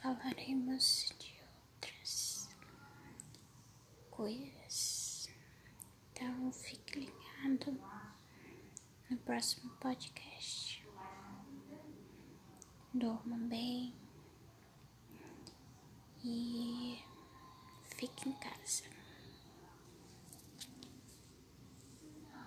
falaremos de outras coisas. Então fique ligado no próximo podcast. Dorma bem e fique em casa.